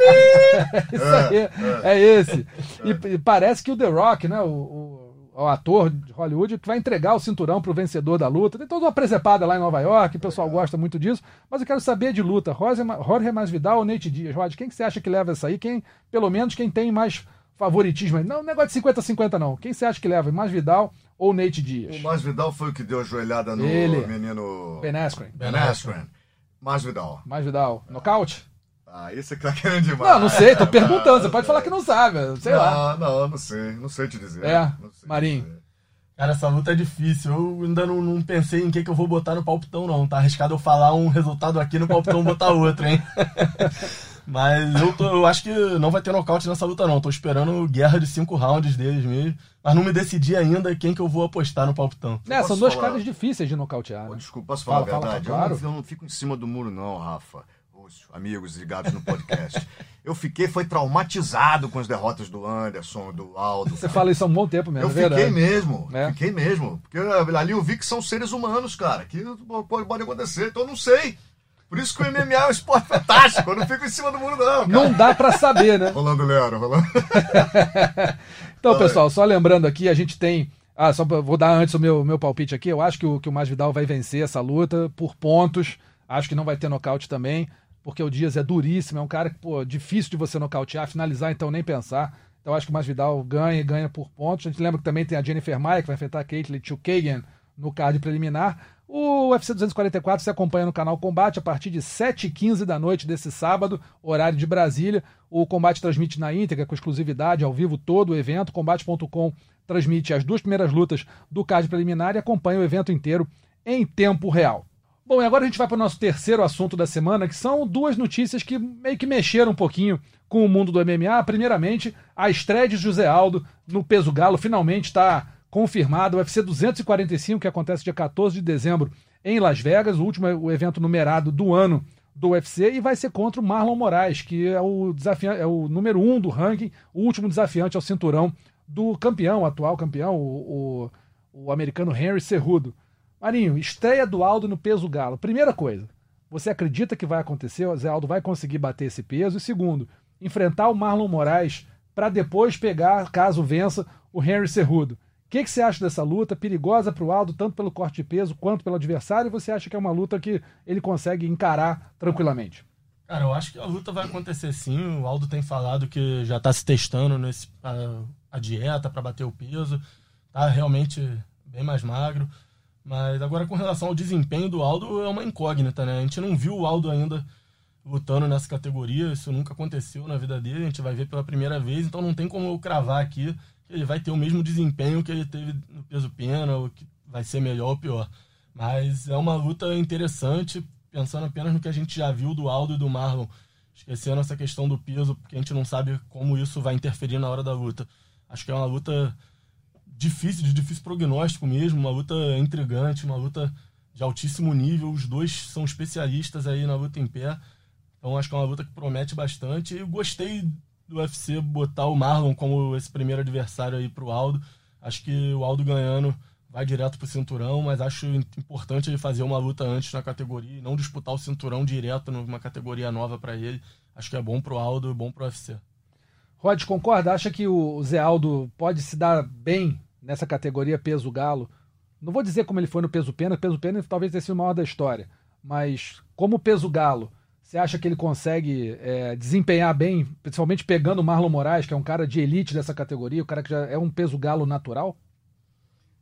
Isso aí, é esse. E, e parece que o The Rock, né, o, o- o ator de Hollywood, que vai entregar o cinturão pro vencedor da luta. Tem toda uma presepada lá em Nova York, o pessoal gosta muito disso. Mas eu quero saber de luta. Jorge, Ma- Jorge Masvidal ou Nate Dias? Rod, quem que você acha que leva essa aí? Quem, pelo menos quem tem mais favoritismo aí? Não, negócio de 50-50 não. Quem você acha que leva? Masvidal ou Nate Dias? O Masvidal foi o que deu a joelhada no Ele. menino Ben Askren. Ben Askren. Masvidal. Masvidal. Nocaute? Ah, isso é que tá querendo demais. Não, não sei, tô perguntando. Você pode falar que não sabe, sei lá. Não, não, não sei. Não sei te dizer. É, Não Marinho. dizer. Cara, essa luta é difícil. Eu ainda não, não pensei em que, que eu vou botar no palpitão, não. Tá arriscado eu falar um resultado aqui no palpitão botar outro, hein? Mas eu, tô- eu acho que não vai ter nocaute nessa luta, não. Tô esperando guerra de cinco rounds deles mesmo. Mas não me decidi ainda quem que eu vou apostar no palpitão. É, são dois falar? caras difíceis de nocautear. Né? desculpa, posso falar Fala, a fala, verdade? claro. Eu, não, eu não fico em cima do muro, não, Rafa. Os amigos ligados no podcast. eu fiquei, foi traumatizado com as derrotas do Anderson, do Aldo. Você cara. fala isso há um bom tempo mesmo, Eu é verdade. fiquei mesmo, É. fiquei mesmo. Porque ali eu vi que são seres humanos, cara, que pode, pode acontecer, então eu não sei. Por isso que o MMA é um esporte fantástico. Eu não fico em cima do muro, não. Cara. Não dá para saber, né? Rolando Lero, rolando. então, pessoal, só lembrando aqui, a gente tem. Ah, só vou dar antes o meu, meu palpite aqui. Eu acho que o, que o Masvidal vai vencer essa luta por pontos. Acho que não vai ter nocaute também, porque o Dias é duríssimo, é um cara que, pô, difícil de você nocautear, finalizar, então nem pensar. Então acho que o Masvidal ganha e ganha por pontos. A gente lembra que também tem a Jennifer Maia, que vai enfrentar a Caitlyn Chukagan no card preliminar. O UFC 244 se acompanha no canal Combate a partir de 7h15 da noite desse sábado, horário de Brasília. O Combate transmite na íntegra, com exclusividade, ao vivo, todo o evento. Combate.com transmite as duas primeiras lutas do card preliminar e acompanha o evento inteiro em tempo real. Bom, e agora a gente vai para o nosso terceiro assunto da semana, que são duas notícias que meio que mexeram um pouquinho com o mundo do MMA. Primeiramente, a estreia de José Aldo no peso galo finalmente está confirmado. O UFC 245, que acontece dia 14 de dezembro em Las Vegas, o último o evento numerado do ano do UFC, e vai ser contra o Marlon Moraes, que é o, é o número um do ranking, o último desafiante ao cinturão do campeão, atual campeão, o, o, o americano Henry Cerrudo. Marinho, estreia do Aldo no peso galo. Primeira coisa, você acredita que vai acontecer? O Zé Aldo vai conseguir bater esse peso? E segundo, enfrentar o Marlon Moraes para depois pegar, caso vença, o Henry Cerrudo que, que você acha dessa luta? Perigosa para o Aldo, tanto pelo corte de peso quanto pelo adversário? E você acha que é uma luta que ele consegue encarar tranquilamente? Cara, eu acho que a luta vai acontecer sim. O Aldo tem falado que já está se testando nesse, a, a dieta para bater o peso. Tá realmente bem mais magro. Mas agora com relação ao desempenho do Aldo é uma incógnita, né? A gente não viu o Aldo ainda lutando nessa categoria, isso nunca aconteceu na vida dele, a gente vai ver pela primeira vez, então não tem como eu cravar aqui ele vai ter o mesmo desempenho que ele teve no peso pena, ou que vai ser melhor ou pior. Mas é uma luta interessante, pensando apenas no que a gente já viu do Aldo e do Marlon, esquecendo essa questão do peso, porque a gente não sabe como isso vai interferir na hora da luta. Acho que é uma luta difícil, de difícil prognóstico mesmo, uma luta intrigante, uma luta de altíssimo nível. Os dois são especialistas aí na luta em pé. Então acho que é uma luta que promete bastante. E gostei do UFC botar o Marlon como esse primeiro adversário aí pro Aldo. Acho que o Aldo ganhando vai direto pro cinturão, mas acho importante ele fazer uma luta antes na categoria e não disputar o cinturão direto numa categoria nova para ele. Acho que é bom pro Aldo e bom pro UFC. Rod, concorda? Acha que o Zé Aldo pode se dar bem nessa categoria peso galo? Não vou dizer como ele foi no peso pena, peso pena talvez tenha sido o maior da história, mas como peso galo, você acha que ele consegue é, desempenhar bem, principalmente pegando o Marlon Moraes, que é um cara de elite dessa categoria, o cara que já é um peso galo natural?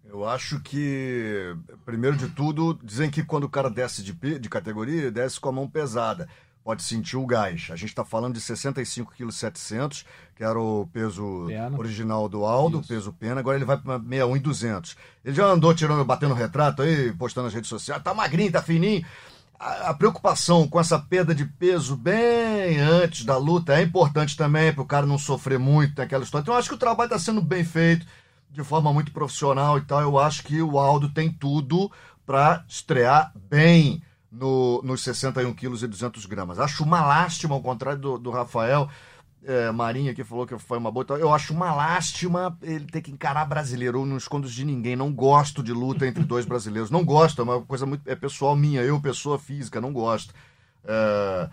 Eu acho que, primeiro de tudo, dizem que quando o cara desce de, de categoria, desce com a mão pesada. Pode sentir o gás. A gente está falando de 65 kg 700, que era o peso pena. original do Aldo, Isso. peso pena. Agora ele vai para 61 e 200. Ele já andou tirando, batendo retrato aí, postando nas redes sociais. Tá magrinho, tá fininho a, preocupação com essa perda de peso bem antes da luta é importante também para o cara não sofrer muito naquela história. Então eu acho que o trabalho está sendo bem feito, de forma muito profissional e tal. Eu acho que o Aldo tem tudo para estrear bem no, nos 61 quilos e 200 gramas. Acho uma lástima, ao contrário do, do Rafael, é, Marinha que falou que foi uma boa. Eu acho uma lástima ele ter que encarar brasileiro. Eu não escondo de ninguém. Não gosto de luta entre dois brasileiros. Não gosto, é uma coisa muito é pessoal minha. Eu, pessoa física, não gosto. É,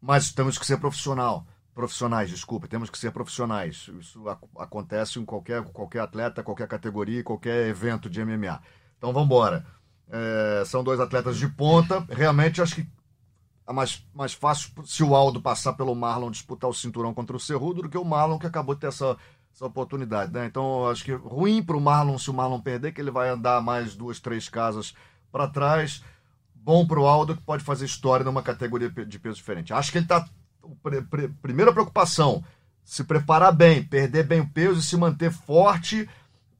mas temos que ser profissional. Profissionais, desculpa, temos que ser profissionais. Isso ac acontece em qualquer, qualquer atleta, qualquer categoria, qualquer evento de MMA. Então vamos embora. É, são dois atletas de ponta. Realmente acho que é mais, mais fácil se o Aldo passar pelo Marlon disputar o cinturão contra o Cerrudo do que o Marlon que acabou de ter essa, essa oportunidade. Né? Então, acho que ruim para o Marlon se o Marlon perder, que ele vai andar mais duas, três casas para trás. Bom para o Aldo, que pode fazer história numa categoria de peso diferente. Acho que ele está. Primeira preocupação: se preparar bem, perder bem o peso e se manter forte.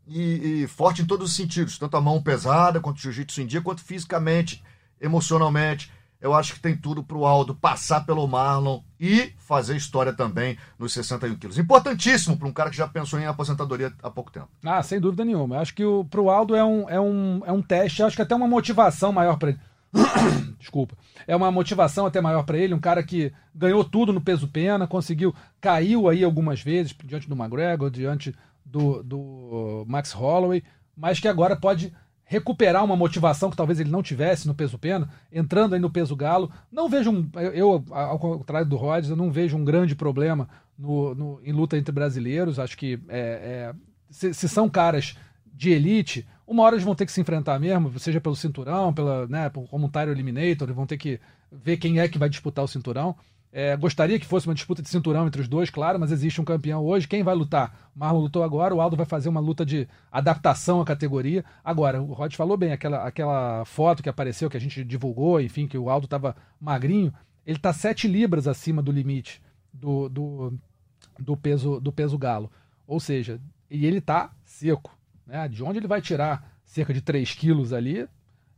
E, e forte em todos os sentidos, tanto a mão pesada, quanto o jiu-jitsu em dia, quanto fisicamente, emocionalmente eu acho que tem tudo para o Aldo passar pelo Marlon e fazer história também nos 61 quilos. Importantíssimo para um cara que já pensou em aposentadoria há pouco tempo. Ah, sem dúvida nenhuma. Eu acho que para o Aldo é um, é, um, é um teste, acho que até uma motivação maior para ele. Desculpa. É uma motivação até maior para ele, um cara que ganhou tudo no peso pena, conseguiu, caiu aí algumas vezes diante do McGregor, diante do, do Max Holloway, mas que agora pode recuperar uma motivação que talvez ele não tivesse no peso pena, entrando aí no peso galo. Não vejo um. Eu, ao contrário do Rhodes, eu não vejo um grande problema no, no em luta entre brasileiros. Acho que é, é, se, se, são caras de elite, uma hora eles vão ter que se enfrentar mesmo, seja pelo cinturão, pela, né, como um Tyro Eliminator, eles vão ter que ver quem é que vai disputar o cinturão. É, gostaria que fosse uma disputa de cinturão entre os dois, claro, mas existe um campeão hoje. Quem vai lutar? O Marlon lutou agora, o Aldo vai fazer uma luta de adaptação à categoria. Agora, o Rod falou bem, aquela, aquela foto que apareceu, que a gente divulgou, enfim, que o Aldo estava magrinho, ele está 7 libras acima do limite do, do, do, peso, do peso galo. Ou seja, e ele está seco. Né? De onde ele vai tirar cerca de 3 quilos ali,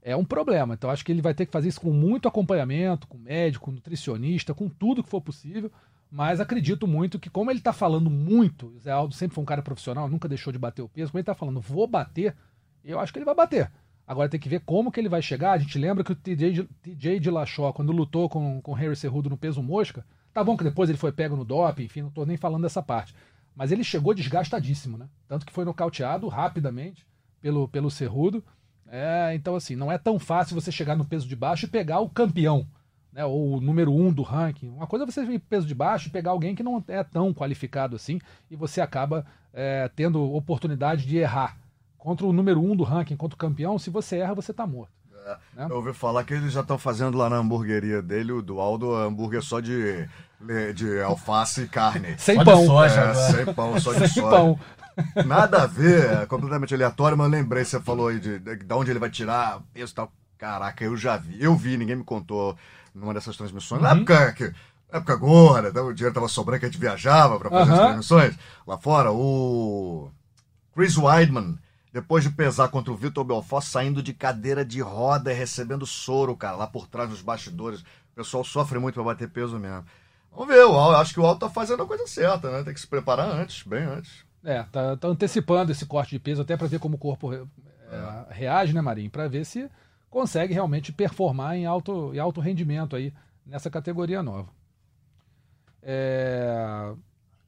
é um problema. Então acho que ele vai ter que fazer isso com muito acompanhamento, com médico, nutricionista, com tudo que for possível. Mas acredito muito que, como ele está falando muito, o Zé Aldo sempre foi um cara profissional, nunca deixou de bater o peso, como ele está falando, vou bater, eu acho que ele vai bater. Agora tem que ver como que ele vai chegar. A gente lembra que o TJ, TJ de Lachó, quando lutou com, com Harry Cerrudo no peso mosca, tá bom que depois ele foi pego no doping, enfim, não estou nem falando dessa parte. Mas ele chegou desgastadíssimo, né? Tanto que foi nocauteado rapidamente pelo, pelo Cerrudo. É, então, assim, não é tão fácil você chegar no peso de baixo e pegar o campeão, né, ou o número um do ranking. Uma coisa é você ir peso de baixo e pegar alguém que não é tão qualificado assim e você acaba é, tendo oportunidade de errar. Contra o número um do ranking, contra o campeão, se você erra, você está morto. É, né? Eu ouvi falar que eles já estão fazendo lá na hamburgueria dele, do Aldo, hambúrguer só de, de alface e carne. Sem só pão. Soja, é, sem pão, só de sem soja. Pão. Nada a ver, é completamente aleatório, mas eu lembrei, você falou aí de, de, de onde ele vai tirar peso e tal. Caraca, eu já vi. Eu vi, ninguém me contou numa dessas transmissões. Uhum. Na época que. Na época agora, então, o dinheiro tava sobrando que a gente viajava para fazer uhum. as transmissões. Lá fora, o Chris Weidman, depois de pesar contra o Vitor Belfort, saindo de cadeira de roda e recebendo soro, cara, lá por trás dos bastidores. O pessoal sofre muito para bater peso mesmo. Vamos ver, eu acho que o Alto tá fazendo a coisa certa, né? Tem que se preparar antes, bem antes. É, tá, tá antecipando esse corte de peso até para ver como o corpo é, reage, né, Marinho? Para ver se consegue realmente performar em alto, em alto rendimento aí nessa categoria nova. É...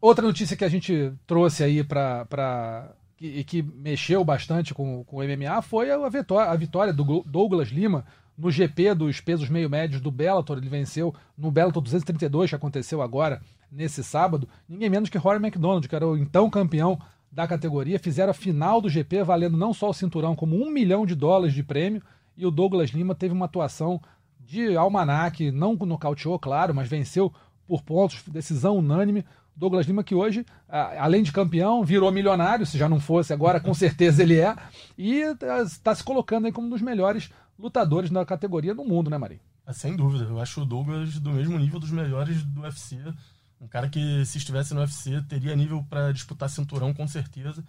Outra notícia que a gente trouxe aí para e que, que, mexeu bastante com, com o MMA foi a vitória, a vitória do Douglas Lima no GP dos pesos meio médios do Bellator. Ele venceu no Bellator 232 que aconteceu agora nesse sábado, ninguém menos que Rory McDonald, que era o então campeão da categoria, fizeram a final do GP valendo não só o cinturão, como um milhão de dólares de prêmio, e o Douglas Lima teve uma atuação de almanac, não nocauteou, claro, mas venceu por pontos, decisão unânime. Douglas Lima, que hoje, além de campeão, virou milionário, se já não fosse, agora com certeza ele é, e está se colocando aí como um dos melhores lutadores da categoria do mundo, né, Marinho? Sem dúvida, eu acho o Douglas do mesmo nível dos melhores do UFC. Um cara que, se estivesse no UFC, teria nível para disputar cinturão, com certeza.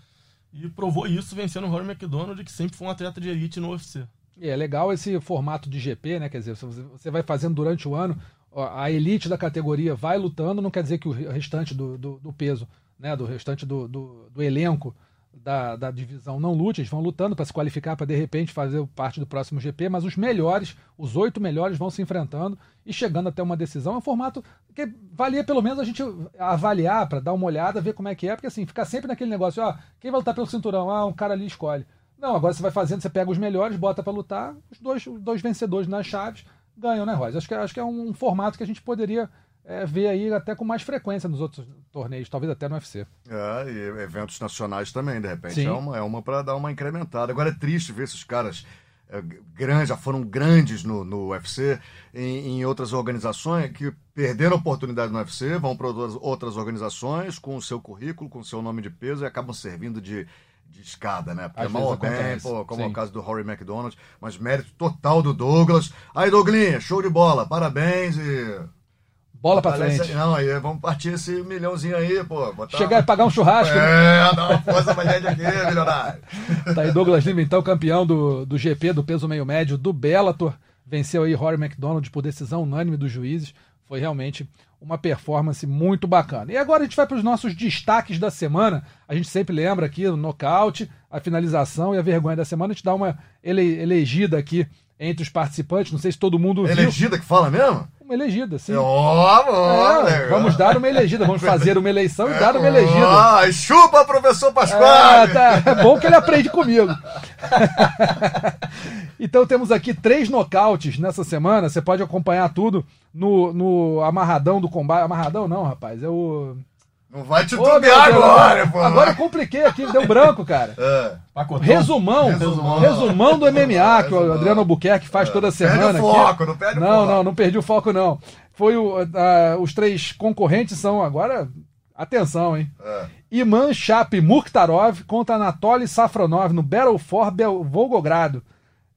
E provou isso vencendo o Rory McDonald, que sempre foi um atleta de elite no UFC. E é legal esse formato de GP, né? Quer dizer, você vai fazendo durante o ano, a elite da categoria vai lutando, não quer dizer que o restante do, do, do peso, né? Do restante do, do, do elenco da, da divisão não lute, eles vão lutando para se qualificar para de repente fazer parte do próximo GP, mas os melhores, os oito melhores vão se enfrentando e chegando até uma decisão. É um formato que valia pelo menos a gente avaliar para dar uma olhada, ver como é que é, porque assim, ficar sempre naquele negócio, ó, quem vai lutar pelo cinturão? Ah, um cara ali escolhe. Não, agora você vai fazendo, você pega os melhores, bota para lutar, os dois, os dois vencedores nas chaves ganham, né, Rosa? Acho que, acho que é um, um formato que a gente poderia é, ver aí até com mais frequência nos outros torneios, talvez até no UFC. É, e eventos nacionais também, de repente. Sim. É uma, é uma para dar uma incrementada. Agora é triste ver esses caras é, grandes, já foram grandes no, no UFC, em, em, outras organizações que perderam oportunidade no UFC, vão para outras organizações com o seu currículo, com o seu nome de peso e acabam servindo de, de escada, né? Porque Às mal bem, pô, como Sim. é o caso do Rory McDonald, mas mérito total do Douglas. Aí, Douglinha, show de bola, parabéns e Bola pra frente. não, aí vamos partir esse milhãozinho aí, pô. Botar... Chegar e pagar um churrasco. É, né? dá uma força pra gente aqui, milionário. Tá aí Douglas Lima, então, campeão do, do GP do peso meio médio do Bellator. Venceu aí Rory McDonald por decisão unânime dos juízes. Foi realmente uma performance muito bacana. E agora a gente vai para os nossos destaques da semana. A gente sempre lembra aqui o nocaute, a finalização e a vergonha da semana. A gente dá uma ele, elegida aqui entre os participantes. Não sei se todo mundo viu. Elegida que fala mesmo? Uma elegida, sim. Ó, ó, É, legal. vamos dar uma elegida, vamos fazer uma eleição e dar uma elegida. Ó, chupa, professor Ah, Pasquale! tá. É bom que ele aprende comigo. então temos aqui três nocautes nessa semana. Você pode acompanhar tudo no, no amarradão do combate. Amarradão não, rapaz. É o. Não vai Ô, titubear Deus, agora, pô. Agora eu compliquei aqui, deu branco, cara. É. Resumão, Resumão. resumão do MMA que o. Adriano Albuquerque faz toda semana. Perde o foco, aqui. não perde o Não, foco. não, não perdi o foco, não. Foi o, os três concorrentes são agora. Atenção, hein? É. Iman Chap Mukhtarov contra Anatoly Safronov no Battle for Bel- Volgogrado.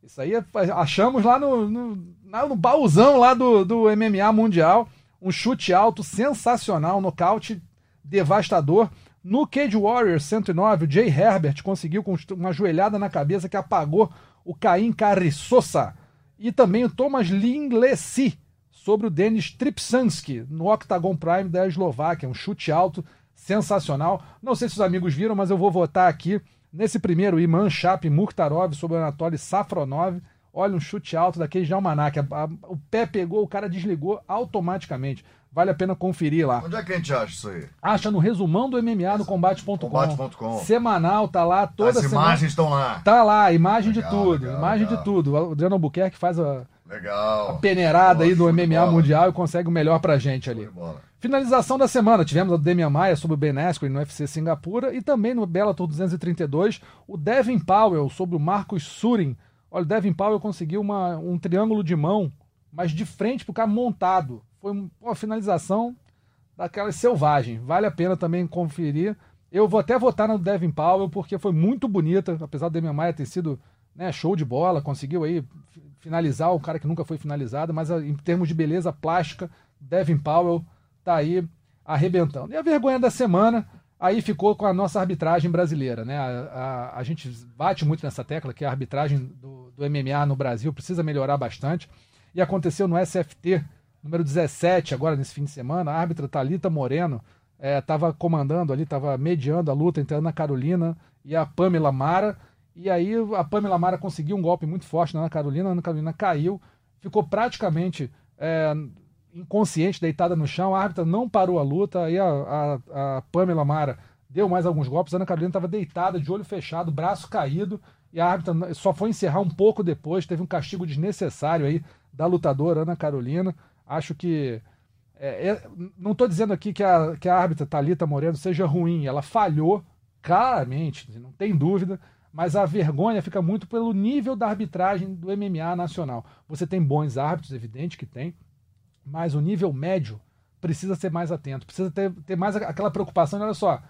Isso aí é- achamos lá no, no, lá no baúzão lá do, do MMA Mundial. Um chute alto sensacional, nocaute devastador. No Cage Warriors 109, o Jay Herbert conseguiu com uma joelhada na cabeça que apagou o Caim Carriçosa. E também o Thomas Linglesi sobre o Denis Tripsanski no Octagon Prime da Eslováquia. Um chute alto sensacional. Não sei se os amigos viram, mas eu vou votar aqui nesse primeiro Iman Chap Mukhtarov sobre o Anatoly Safronov. Olha, um chute alto daquele de almanac. O pé pegou, o cara desligou automaticamente. Vale a pena conferir lá. Onde é que a gente acha isso aí? Acha no resumão do MMA no combate.com. Combate.com. Semanal, tá lá toda As semana. imagens estão lá. Tá lá, imagem Legal, de tudo. legal, imagem legal. de tudo. O Adriano Albuquerque faz a Legal. peneirada aí do MMA bola. Mundial e consegue o melhor pra gente ali. Finalização da semana, tivemos a do Demian Maia sobre o Ben Askren no UFC Singapura e também no Bellator 232, o Devin Powell sobre o Marcos Surin. Olha, o Devin Powell conseguiu uma, um triângulo de mão, mas de frente pro cara montado. Foi um- uma finalização daquela selvagem. Vale a pena também conferir. Eu vou até votar no Devin Powell porque foi muito bonita, apesar do Demian Maia ter sido né, show de bola, conseguiu aí fi- finalizar o cara que nunca foi finalizado, mas ah, em termos de beleza plástica, Devin Powell tá aí arrebentando. E a vergonha da semana aí ficou com a nossa arbitragem brasileira, né? A, a- a gente bate muito nessa tecla que a arbitragem do, do MMA no Brasil precisa melhorar bastante. E aconteceu no SFT, número 17, agora nesse fim de semana, a árbitra Thalita Moreno estava comandando ali, estava mediando a luta entre a Ana Carolina e a Pamela Mara. E aí a Pamela Mara conseguiu um golpe muito forte na Ana Carolina, a Ana Carolina caiu, ficou praticamente é, inconsciente, deitada no chão, a árbitra não parou a luta, aí a, a, a Pamela Mara deu mais alguns golpes, a Ana Carolina estava deitada, de olho fechado, braço caído, e a árbitra só foi encerrar um pouco depois, teve um castigo desnecessário aí da lutadora Ana Carolina. Acho que. é, é, não estou dizendo aqui que a, que a árbitra Thalita Moreno seja ruim, ela falhou claramente, não tem dúvida, mas a vergonha fica muito pelo nível da arbitragem do MMA nacional. Você tem bons árbitros, evidente que tem, mas o nível médio precisa ser mais atento, precisa ter, ter mais aquela preocupação. Olha só,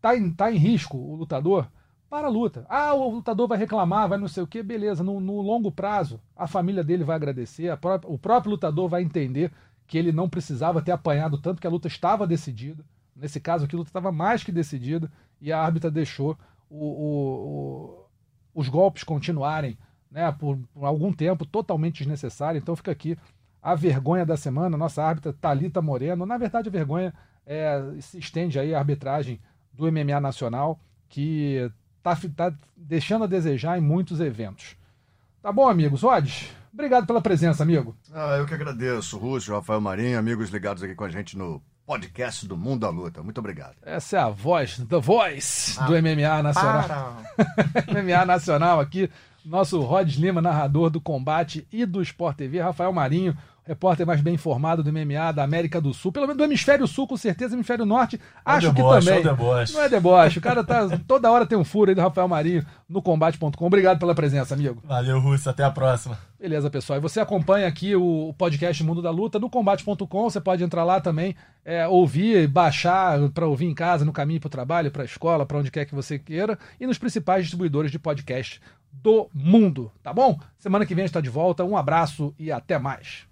tá em, tá em risco o lutador? Para a luta. Ah, o lutador vai reclamar, vai não sei o que, beleza. No, no longo prazo, a família dele vai agradecer, o próprio lutador vai entender que ele não precisava ter apanhado tanto, que a luta estava decidida. Nesse caso aqui, a luta estava mais que decidida e a árbitra deixou o- o- o- os golpes continuarem né, por, por algum tempo, totalmente desnecessário. Então fica aqui a vergonha da semana, nossa árbitra Talita Moreno. Na verdade, a vergonha é, se estende aí à arbitragem do MMA nacional, que tá, fi- tá deixando a desejar em muitos eventos. Tá bom, amigos? Odds, obrigado pela presença, amigo. Ah, eu que agradeço, Rússio, Rafael Marinho, amigos ligados aqui com a gente no podcast do Mundo da Luta. Muito obrigado. Essa é a voz, The Voice do MMA nacional. MMA Nacional aqui, nosso Rod Lima, narrador do combate e do Sport TV, Rafael Marinho, repórter mais bem informado do MMA da América do Sul, pelo menos do Hemisfério Sul, com certeza, Hemisfério Norte, acho que deboche, também. é o deboche. Não é deboche, o cara tá, toda hora tem um furo aí do Rafael Marinho no combate.com. Obrigado pela presença, amigo. Valeu, Russo. Até a próxima. Beleza, pessoal. E você acompanha aqui o o podcast Mundo da Luta no combate.com. Você pode entrar lá também, é, ouvir, baixar para ouvir em casa, no caminho para o trabalho, para a escola, para onde quer que você queira, e nos principais distribuidores de podcast do mundo, tá bom? Semana que vem a gente está de volta. Um abraço e até mais.